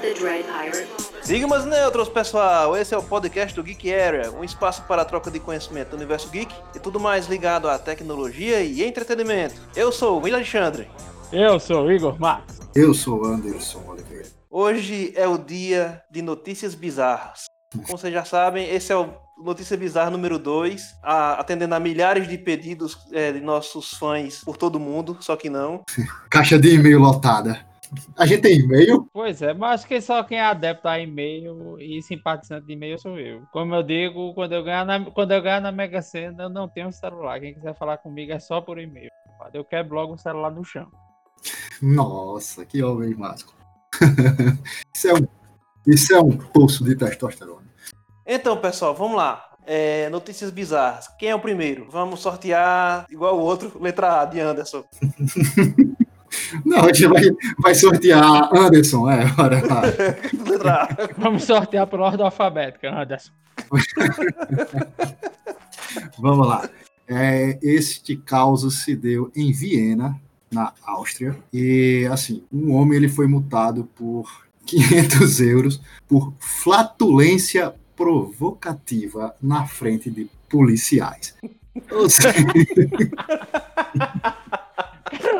the Dread Pirate. Sigmas neutros, pessoal! Esse é o podcast do Geek Area, um espaço para a troca de conhecimento do universo geek e tudo mais ligado à tecnologia e entretenimento. Eu sou o Will Alexandre. Eu sou o Igor Max. Eu sou Anderson Oliveira. Hoje é o dia de notícias bizarras. Como vocês já sabem, esse é o Notícia Bizarra número 2, atendendo a milhares de pedidos é, de nossos fãs por todo mundo, só que não. Caixa de e-mail lotada. A gente tem e-mail? Pois é, mas acho que só quem é adepto a e-mail e simpatizante de e-mail sou eu. Como eu digo, quando eu ganhar na, quando eu ganhar na Mega Sena, eu não tenho celular. Quem quiser falar comigo é só por e-mail. Eu quebro logo o celular no chão. Nossa, que homem mágico. isso, é um, isso é um poço de testosterona. Então, pessoal, vamos lá. É, notícias bizarras. Quem é o primeiro? Vamos sortear igual o outro, letra A de Anderson. Não, a gente vai, vai sortear Anderson, é, bora lá. letra A. Vamos sortear por ordem alfabética, Anderson. Vamos lá. É, este caso se deu em Viena, na Áustria. E, assim, um homem ele foi multado por 500 euros por flatulência provocativa na frente de policiais. Ou seja...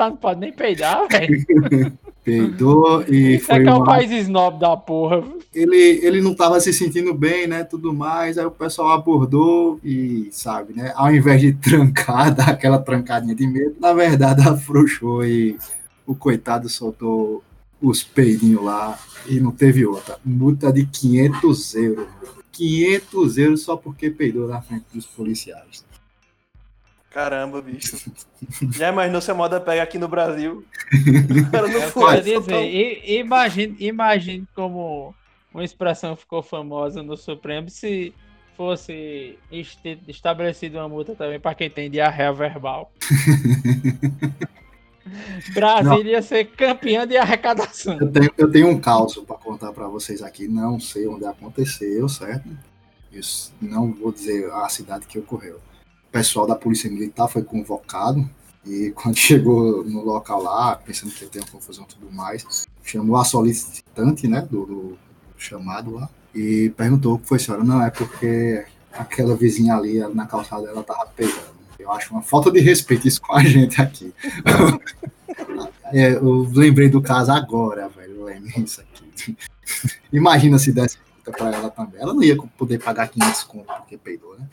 não pode nem peidar, velho. Peidou e Isso foi é que é uma... um país snob da porra. ele, ele não estava se sentindo bem, né, tudo mais, aí o pessoal abordou e, sabe, né, ao invés de trancar, dar aquela trancadinha de medo, na verdade afrouxou e o coitado soltou os peidinhos lá e não teve outra. Multa de 500 euros. 500 euros só porque peidou na frente dos policiais. Caramba, bicho. Já imaginou se a moda pega aqui no Brasil? Cara não foi. dizer, i- imagine, imagine como uma expressão ficou famosa no Supremo se fosse estabelecida uma multa também para quem tem diarreia verbal. Brasília ia ser campeã de arrecadação. Eu tenho, eu tenho um caos para contar para vocês aqui. Não sei onde aconteceu, certo? Isso, não vou dizer a cidade que ocorreu. Pessoal da Polícia Militar foi convocado e quando chegou no local lá, pensando que ia ter uma confusão e tudo mais, chamou a solicitante, né, do, do chamado lá e perguntou o que foi, senhora. Não, é porque aquela vizinha ali na calçada ela tava pegando. Eu acho uma falta de respeito isso com a gente aqui. É, eu lembrei do caso agora, velho. Lembrei isso aqui. Imagina se desse pra ela também. Ela não ia poder pagar 500 conto porque peidou, né?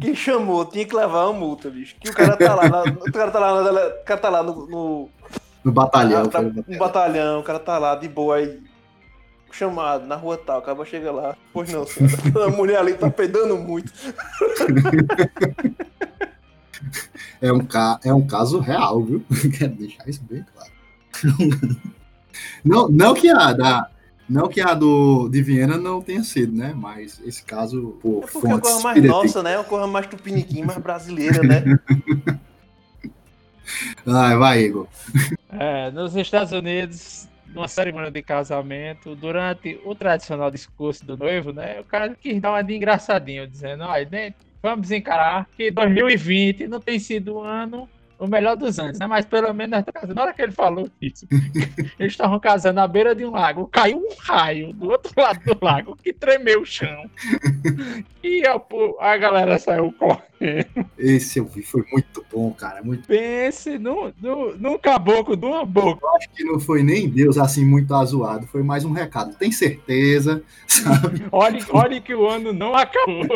Quem chamou tinha que levar uma multa, bicho. Que o cara tá lá, na- o cara tá lá, na- o cara tá lá no, no, No batalhão. tá- no batalhão. o cara tá lá de boa aí. Chamado na rua tal, o cara chega lá. Pois não, senhora. A mulher ali tá peidando muito. É, um ca... é um caso real, viu? Quero deixar isso bem claro. Não, não que a da. Não que a do de Viena não tenha sido, né? Mas esse caso, por É porque é uma coisa mais nossa, né? Uma coisa mais tupiniquim, mais brasileira, né? Ai, vai, Igor. É, nos Estados Unidos, numa cerimônia de casamento, durante o tradicional discurso do noivo, né, o cara quis dar uma de engraçadinho, dizendo, olha, né, vamos encarar que 2020 não tem sido um ano o melhor dos anos, né? Mas pelo menos. Na hora que ele falou isso, eles estavam casando à beira de um lago, caiu um raio do outro lado do lago que tremeu o chão. E a, a galera saiu correndo. Esse eu vi, foi muito bom, cara. Muito Pense no, no, num caboclo de uma boca. acho que não foi nem Deus assim muito azoado, foi mais um recado. Tem certeza, sabe? Olhe, olhe que o ano não acabou.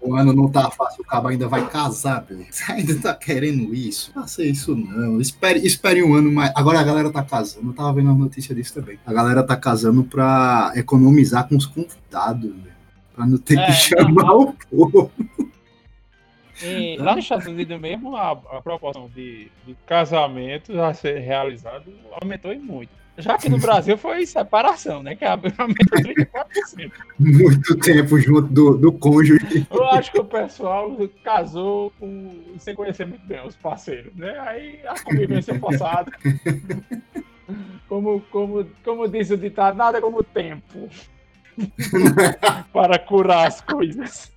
O ano não tá fácil, o cabo ainda vai casar, beleza? Você ainda tá querendo isso? Faça isso não. Espere, espere um ano mais. Agora a galera tá casando, eu tava vendo a notícia disso também. A galera tá casando pra economizar com os convidados, velho. Pra não ter É, que chamar o povo. E lá nos Estados Unidos mesmo, a, a proporção de, de casamentos a ser realizado aumentou em muito. Já que no Brasil foi separação, né? Que aumentou 34%. Muito tempo junto do, do cônjuge. Eu acho que o pessoal casou com, sem conhecer muito bem os parceiros, né? Aí a convivência forçada. Como, como, como diz o ditado, nada como o tempo. para curar as coisas.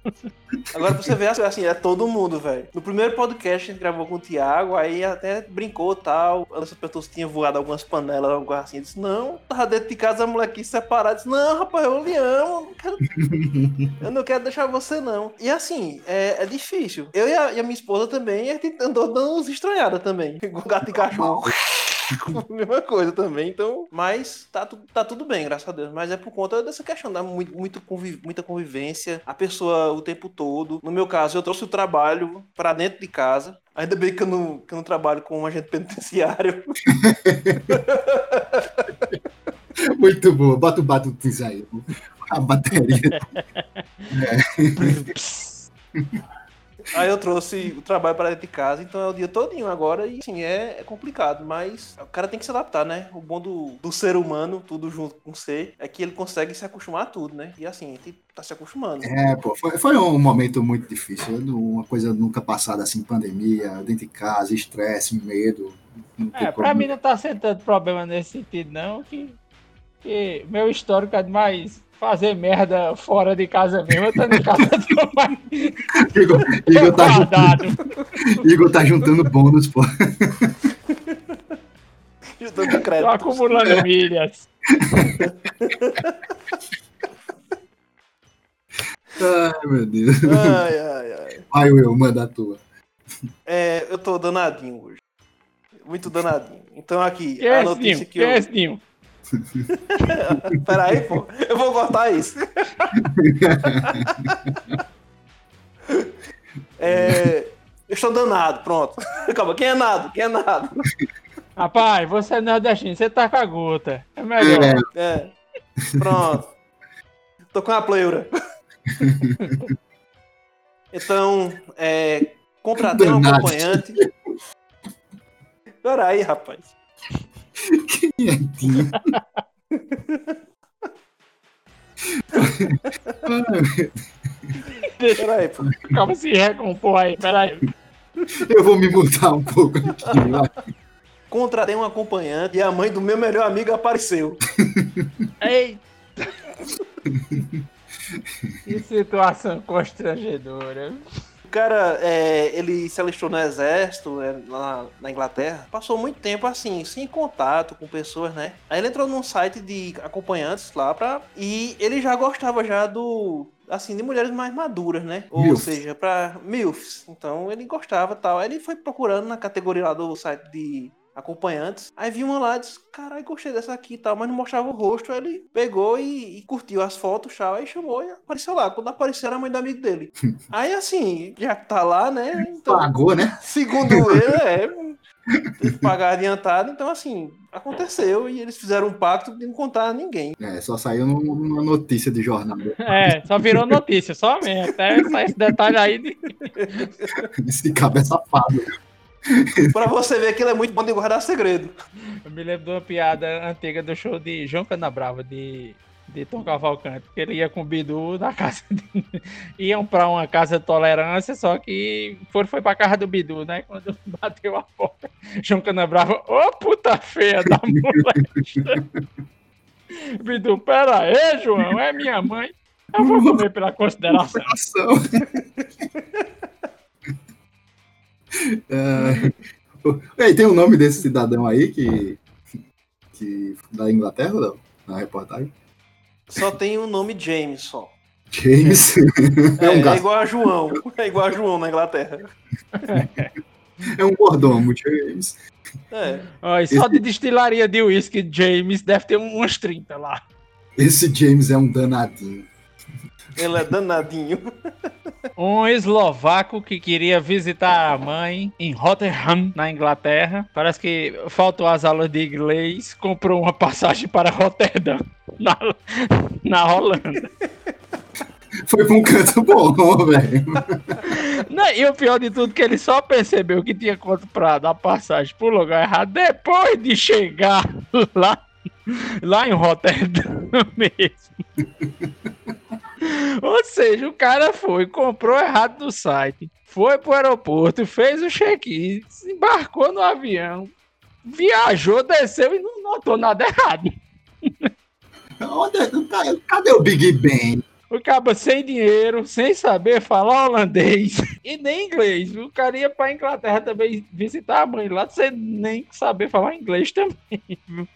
Agora pra você ver, assim, é todo mundo, velho. No primeiro podcast a gente gravou com o Thiago, aí até brincou e tal. Perguntou se tinha voado algumas panelas, alguma coisa assim. Eu disse, não, tava dentro de casa, a aqui separada. Disse, não, rapaz, eu lhe amo. Não quero... eu não quero deixar você, não. E assim, é, é difícil. Eu e a, e a, minha esposa também, a gente andou dando uns estranhadas também. Com gato e cachorro. mesma coisa também, então. Mas tá, tá tudo bem, graças a Deus. Mas é por conta dessa questão da muito, muito conviv muita convivência, a pessoa o tempo todo. No meu caso, eu trouxe o trabalho para dentro de casa. Ainda bem que eu não, que eu não trabalho com um agente penitenciário. Muito boa. Bota o batuto aí. A bateria. é. Aí eu trouxe o trabalho para dentro de casa, então é o dia todinho agora e assim, é, é, complicado, mas o cara tem que se adaptar, né? O bom do, do ser humano, tudo junto com o ser, é que ele consegue se acostumar a tudo, né? E assim, ele tá se acostumando. É, pô, foi, foi um momento muito difícil, uma coisa nunca passada assim, pandemia, dentro de casa, estresse, medo. É, pra mim não tá sendo tanto problema nesse sentido, não, que, que meu histórico é mais fazer merda fora de casa mesmo, eu tô em casa do pai. Igor, Igor, tá juntando, Igor tá juntando bônus, pô. Juntando crédito. Tô acumulando milhas. Ai, meu Deus. Ai, ai, ai. Vai, Will, manda a tua. É, eu tô danadinho hoje. Muito danadinho. Então aqui, que a notícia que, que eu... É, Peraí, pô. Eu vou cortar isso. é, eu estou danado, pronto. Calma, quem é nada? Quem é nada? Rapaz, você é nordestino, você tá com a gota. É melhor. É. é. Pronto. Tô com a pleura. Então, é, contratei um acompanhante. Peraí, rapaz. Quem é Peraí, pô. Calma se recompor aí, peraí. Eu vou me mudar um pouco aqui. Contratei um acompanhante e a mãe do meu melhor amigo apareceu. Eita! que situação constrangedora cara, é, ele se alistou no exército é, lá na Inglaterra, passou muito tempo assim, sem contato com pessoas, né? Aí ele entrou num site de acompanhantes lá pra. E ele já gostava já do. Assim, de mulheres mais maduras, né? Ou seja, pra MILFs. Então ele gostava tal. Aí ele foi procurando na categoria lá do site de acompanhantes. Aí vi uma lá e disse, caralho, gostei dessa aqui e tal, mas não mostrava o rosto. Aí ele pegou e, e curtiu as fotos, tal, aí chamou e apareceu lá. Quando apareceu era a mãe do amigo dele. aí assim, já que tá lá, né? Então, Pagou, né? Segundo ele, é. Teve que pagar adiantado, então assim, aconteceu e eles fizeram um pacto de não contar a ninguém. É, só saiu numa notícia de jornal. É, só virou notícia, só mesmo. Até esse detalhe aí de. Esse cabeça safado. pra você ver que ele é muito bom de guardar segredo. Eu me lembro de uma piada antiga do show de João Canabrava, de, de Tom Cavalcante, que ele ia com o Bidu na casa de... Iam pra uma casa de tolerância, só que foram, foi pra casa do Bidu, né? Quando bateu a porta, João Canabrava, ô oh, puta feia da mulher. Bidu, pera aí, João, é minha mãe. Eu vou comer pela consideração. É, tem o um nome desse cidadão aí que, que da Inglaterra, não? Na reportagem? Só tem o nome James só. James? É, é, um é igual a João. É igual a João na Inglaterra. É um mordomo, James. É. Só Esse... de destilaria de whisky, James deve ter umas 30 lá. Esse James é um danadinho. Ele é danadinho. Um eslovaco que queria visitar a mãe em Rotterdam, na Inglaterra. Parece que faltou as aulas de inglês, comprou uma passagem para Rotterdam, na, na Holanda. Foi pra um canto bom, velho. E o pior de tudo, que ele só percebeu que tinha comprado a passagem pro lugar errado depois de chegar lá, lá em Rotterdam mesmo. Ou seja, o cara foi, comprou errado no site, foi pro aeroporto, fez o check-in, embarcou no avião, viajou, desceu e não notou nada errado. É cadê o Big Ben? O cabo sem dinheiro, sem saber falar holandês e nem inglês. O cara ia pra Inglaterra também visitar a mãe lá, sem nem saber falar inglês também.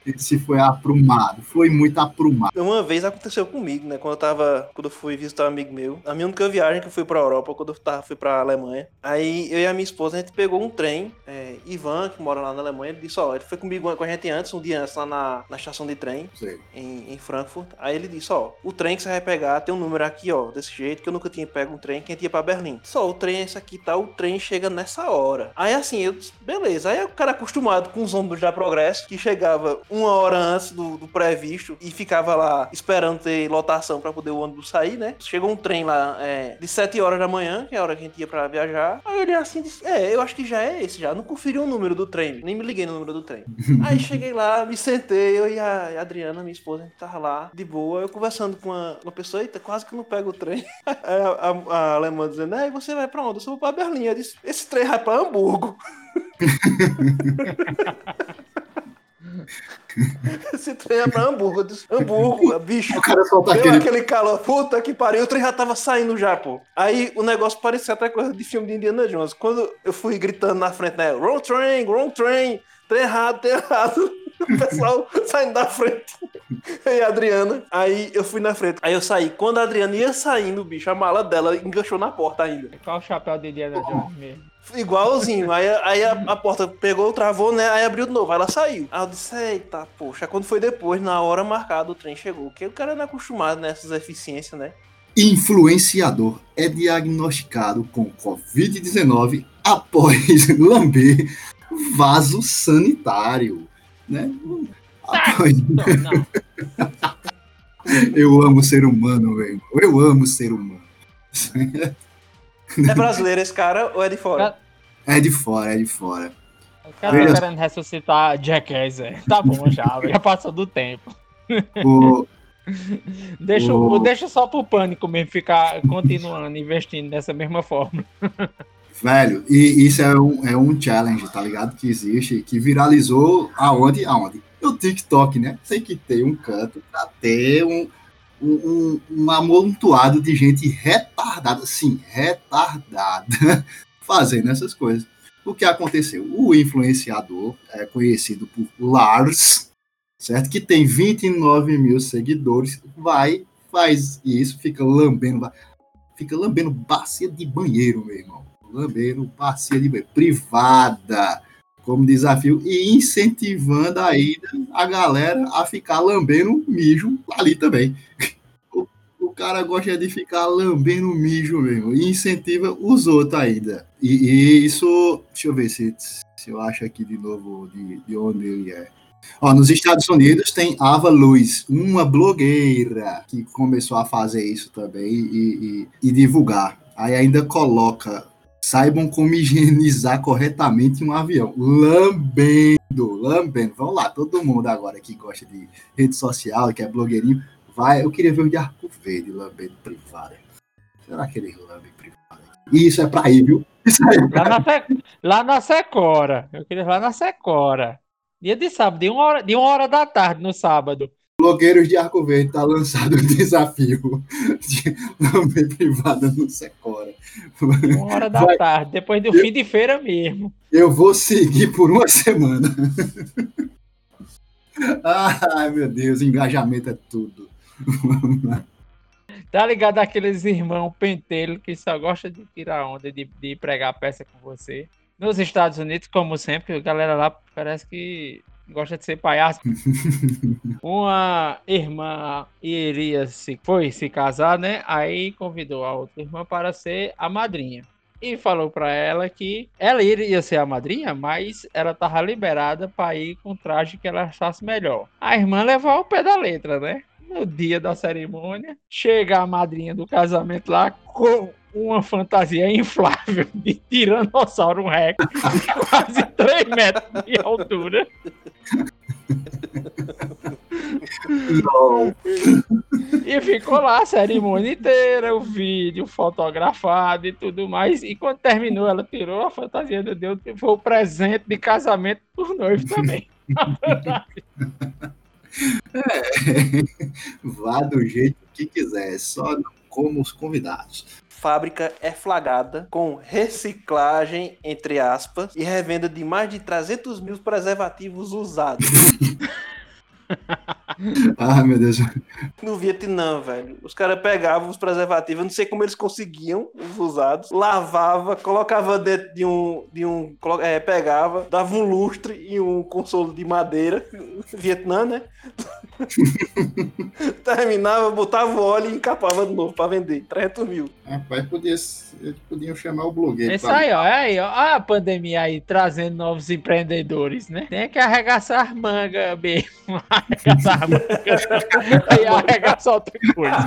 Ele se foi aprumado, foi muito aprumado. Uma vez aconteceu comigo, né? Quando eu tava. Quando eu fui visitar um amigo meu. A minha única viagem que eu fui pra Europa, quando eu tava, fui pra Alemanha. Aí eu e a minha esposa, a gente pegou um trem. É, Ivan, que mora lá na Alemanha, ele disse: Ó, ele foi comigo com a gente antes, um dia antes, lá na, na estação de trem, em, em Frankfurt. Aí ele disse: Ó, o trem que você vai pegar tem um número aqui, ó, desse jeito, que eu nunca tinha pego um trem que ia pra Berlim. Só o trem é esse aqui, tá? O trem chega nessa hora. Aí assim, eu disse, beleza. Aí o cara acostumado com os ônibus da Progresso, que chegava uma hora antes do, do previsto e ficava lá esperando ter lotação para poder o ônibus sair, né? Chegou um trem lá é, de 7 horas da manhã, que é a hora que a gente ia pra viajar. Aí olhei assim disse, é, eu acho que já é esse já. Não conferi o número do trem, nem me liguei no número do trem. Aí cheguei lá, me sentei, eu e a, a Adriana, minha esposa, a gente tava lá, de boa, eu conversando com uma, uma pessoa, eita, quase que não pego o trem. A, a, a alemã dizendo, aí você vai pra onde? Eu sou pra Berlim. Eu disse, esse trem vai pra Hamburgo. Esse trem é pra Hamburgo. Eu disse, Hamburgo, bicho. O cara só tá Deu aquele... aquele calor. Puta que pariu. O trem já tava saindo já, pô. Aí o negócio parecia até coisa de filme de Indiana Jones. Quando eu fui gritando na frente, né? Wrong train, wrong train. Trem errado, trem errado. O pessoal saindo da frente. E a Adriana. Aí eu fui na frente. Aí eu saí. Quando a Adriana ia saindo, bicho, a mala dela enganchou na porta ainda. Qual o chapéu de Indiana Jones mesmo? Igualzinho. Aí, aí a, a porta pegou, travou, né? Aí abriu de novo. Aí ela saiu. Aí eu disse, eita, poxa. Quando foi depois, na hora marcada, o trem chegou. Porque o cara não é acostumado nessas eficiências, né? Influenciador é diagnosticado com Covid-19 após lamber vaso sanitário. Né? Não, não. Eu amo ser humano, velho. Eu amo ser humano. É brasileiro esse cara ou é de fora? É de fora, é de fora. O cara Veja- tá querendo ressuscitar Jackass, é. Tá bom já, já passou do tempo. O, Deixa, O- deixa só pro pânico mesmo ficar continuando investindo dessa mesma forma. velho, e isso é um, é um challenge, tá ligado? Que existe, que viralizou aonde? Aonde? No TikTok, né? Tem que ter um canto pra ter um, um, um, amontoado de gente retardada, sim, retardada, fazendo essas coisas. O que aconteceu? O influenciador é conhecido por Lars, certo? Que tem 29 mil seguidores, vai, faz isso, fica lambendo, fica lambendo bacia de banheiro, meu irmão. Lambendo bacia de banheiro, privada, como desafio, e incentivando ainda a galera a ficar lambendo mijo ali também. O, o cara gosta de ficar lambendo mijo mesmo, e incentiva os outros ainda. E, e isso, deixa eu ver se, se eu acho aqui de novo de, de onde ele é. Ó, nos Estados Unidos tem Ava Luz, uma blogueira que começou a fazer isso também e, e- e divulgar. Aí ainda coloca, saibam como higienizar corretamente um avião. Lambendo, lambendo. Vamos lá, todo mundo agora que gosta de rede social, que é blogueirinho, vai. Eu queria ver o de arco verde lambendo privada. Será que ele lambe privada? Isso é pra ir, viu? Isso aí é Lá na, Se- lá na Secora. Eu queria lá na Secora. Dia de sábado, de uma hora, de uma hora da tarde no sábado. Blogueiros de Arco Verde tá lançado o desafio de lamber privada no Secora. Uma hora da Vai. tarde, depois do fim de feira mesmo. Eu vou seguir por uma semana. Ai, meu Deus, engajamento é tudo. Tá ligado aqueles irmãos pentelho que só gosta de tirar onda, de, de pregar peça com você. Nos Estados Unidos, como sempre, a galera lá parece que gosta de ser palhaço. Uma irmã iria se foi se casar, né? Aí convidou a outra irmã para ser a madrinha. E falou para ela que ela iria ser a madrinha, mas ela tava liberada para ir com o traje que ela achasse melhor. A irmã levou ao pé da letra, né? no dia da cerimônia, chega a madrinha do casamento lá com uma fantasia inflável de Tiranossauro Rex, quase 3 metros de altura. E ficou lá a cerimônia inteira, o vídeo fotografado e tudo mais. E quando terminou, ela tirou a fantasia do Deus, que foi o presente de casamento dos noivos também. É, vá do jeito que quiser, só não como os convidados. Fábrica é flagrada com reciclagem, entre aspas, e revenda de mais de 300 mil preservativos usados. Ah, meu Deus. no Vietnã, velho. Os caras pegavam os preservativos, eu não sei como eles conseguiam os usados, lavava, colocava dentro de um. De um é, pegava, dava um lustre e um consolo de madeira. Vietnã, né? Terminava, botava o óleo e encapava de novo pra vender. 300 mil. Rapaz, podia, eles podiam chamar o blogueiro. Isso aí, ó. É aí, ó. Olha a pandemia aí trazendo novos empreendedores, né? Tem que arregaçar manga mesmo. Arregaçar manga. e arregaçar outra coisa.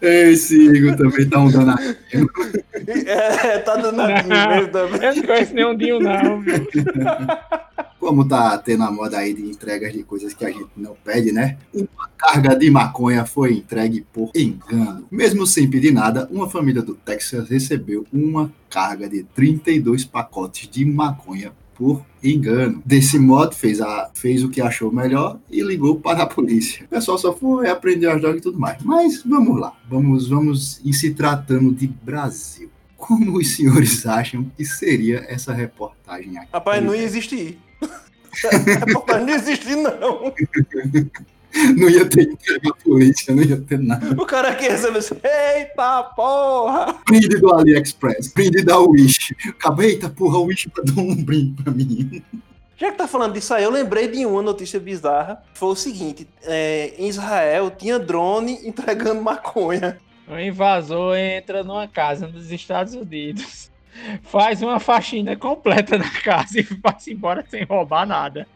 Esse Igor também tá um danadinho. É, tá danadinho mesmo também. Eu não conheço nenhum Dinho, não, viu? Como tá tendo a moda aí de entregas de coisas que a gente não pede, né? Uma carga de maconha foi entregue por engano. Mesmo sem pedir nada, uma família do Texas recebeu uma carga de 32 pacotes de maconha por engano. Desse modo, fez, a, fez o que achou melhor e ligou para a polícia. O pessoal só foi aprender as drogas e tudo mais. Mas vamos lá, vamos, vamos em se tratando de Brasil. Como os senhores acham que seria essa reportagem aqui? Rapaz, não ia existir. Reportagem não existe, não. Não ia ter entrega à polícia, não ia ter nada. O cara que recebeu assim, eita porra! Brinde do AliExpress, brinde da Wish. Acabei, eita porra, o Wish mandou um brinde pra mim. Já que tá falando disso aí, eu lembrei de uma notícia bizarra. Foi o seguinte: é, em Israel tinha drone entregando maconha. Um invasor entra numa casa nos Estados Unidos, faz uma faxina completa na casa e vai embora sem roubar nada.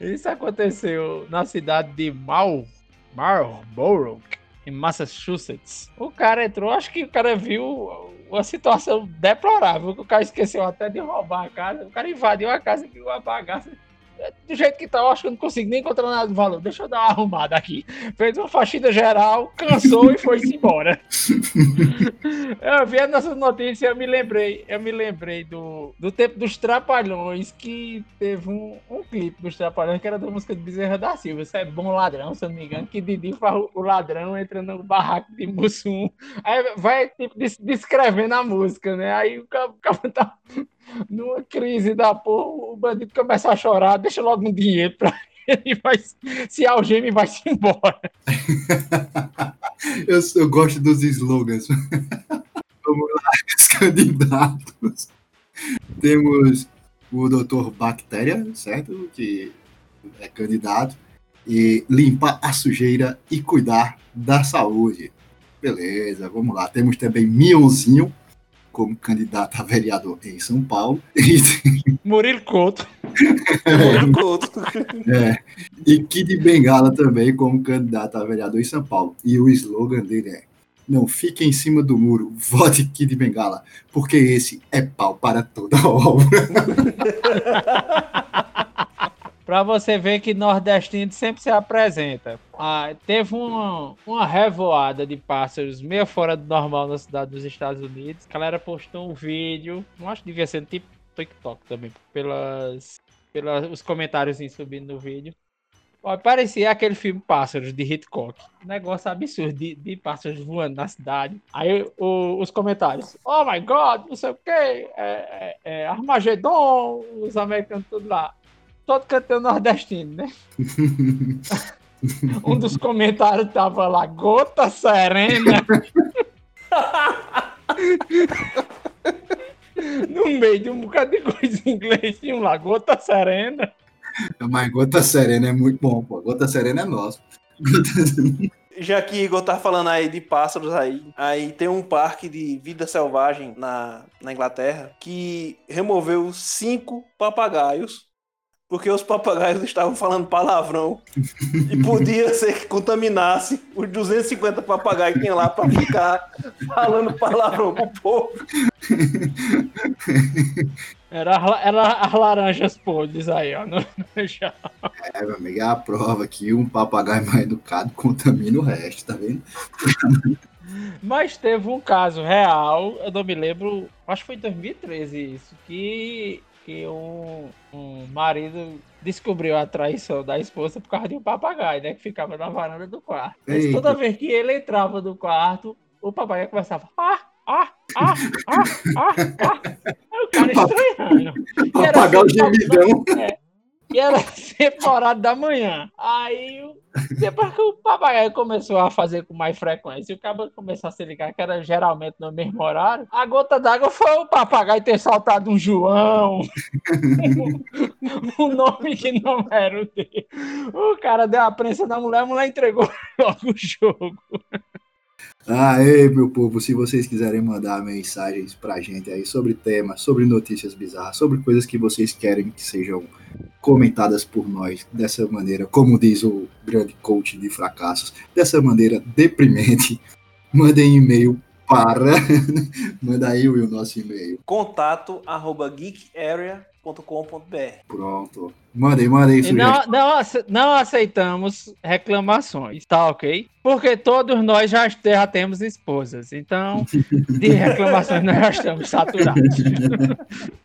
Isso aconteceu na cidade de Mal, Marlborough, em Massachusetts. O cara entrou, acho que o cara viu uma situação deplorável, que o cara esqueceu até de roubar a casa. O cara invadiu a casa e viu a bagaça do jeito que tá, eu acho que eu não consigo nem encontrar nada de valor. Deixa eu dar uma arrumada aqui. Fez uma faxina geral, cansou e foi-se embora. eu vi notícias, eu me lembrei, eu me lembrei do, do tempo dos Trapalhões, que teve um, um clipe dos Trapalhões que era da música de Bezerra da Silva. Isso é bom ladrão, se eu não me engano, que Didi faz o ladrão entra no barraco de Mussum. Aí vai tipo, descrevendo a música, né? Aí o cara, o cara tá numa crise da porra, o bandido começa a chorar, deixa logo um dinheiro pra ele, vai, se algema e vai-se embora. eu, eu gosto dos slogans. Vamos lá, os candidatos. Temos o doutor Bactéria, certo? Que é candidato. E limpar a sujeira e cuidar da saúde. Beleza, vamos lá. Temos também Mionzinho, como candidato a vereador em São Paulo. Murilo Couto. Murilo Couto. É, e Kid Bengala também como candidato a vereador em São Paulo. E o slogan dele é não fique em cima do muro, vote Kid Bengala, porque esse é pau para toda obra. para você ver que nordestino sempre se apresenta. Ah, teve uma, uma revoada de pássaros meio fora do normal na cidade dos Estados Unidos. A galera postou um vídeo, não acho que devia ser tipo TikTok também, pelas, pelos comentários subindo no vídeo. Parecia aquele filme Pássaros de Hitchcock. Negócio absurdo de, de pássaros voando na cidade. Aí o, os comentários: Oh my god, não sei o que, é, é, é Armagedon, os americanos tudo lá todo cantando nordestino, né? um dos comentários tava lá, gota serena. no meio de um bocado de coisa em inglês, tinha um lá, gota serena. Mas gota serena é muito bom, pô. Gota serena é nosso. Já que Igor tá falando aí de pássaros aí, aí tem um parque de vida selvagem na, na Inglaterra que removeu cinco papagaios porque os papagaios estavam falando palavrão e podia ser que contaminasse os 250 papagaios que tinha lá para ficar falando palavrão pro povo. Era, era as laranjas podres aí, ó. No, no chão. É, meu amigo, é a prova que um papagaio mais educado contamina o resto, tá vendo? Mas teve um caso real, eu não me lembro, acho que foi em 2013 isso, que que um, um marido descobriu a traição da esposa por causa de um papagaio, né? Que ficava na varanda do quarto. Mas toda vez que ele entrava no quarto, o papagaio começava. Ah, ah, ah, ah, ah, ah. Aí o cara estranhando. Papagaio gemidão. É, e era sempre horário da manhã. Aí, depois que o papagaio começou a fazer com mais frequência, e o cara começou a se ligar que era geralmente no mesmo horário, a gota d'água foi o papagaio ter saltado um João, um nome que não era o dele. O cara deu a prensa da mulher, a mulher entregou logo o jogo. Aê, meu povo, se vocês quiserem mandar mensagens pra gente aí sobre temas, sobre notícias bizarras, sobre coisas que vocês querem que sejam comentadas por nós dessa maneira, como diz o grande coach de fracassos, dessa maneira deprimente, mandem e-mail para. Manda aí o nosso e-mail. Contato arroba geekarea.com.br. Pronto. Mandem, mandem E não, não, não aceitamos reclamações, tá ok? Porque todos nós já, já temos esposas. Então, de reclamações nós já estamos saturados.